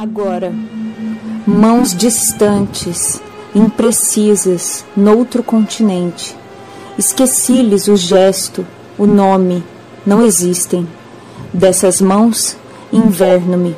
Agora, mãos distantes, imprecisas, noutro continente. Esqueci-lhes o gesto, o nome, não existem. Dessas mãos, inverno-me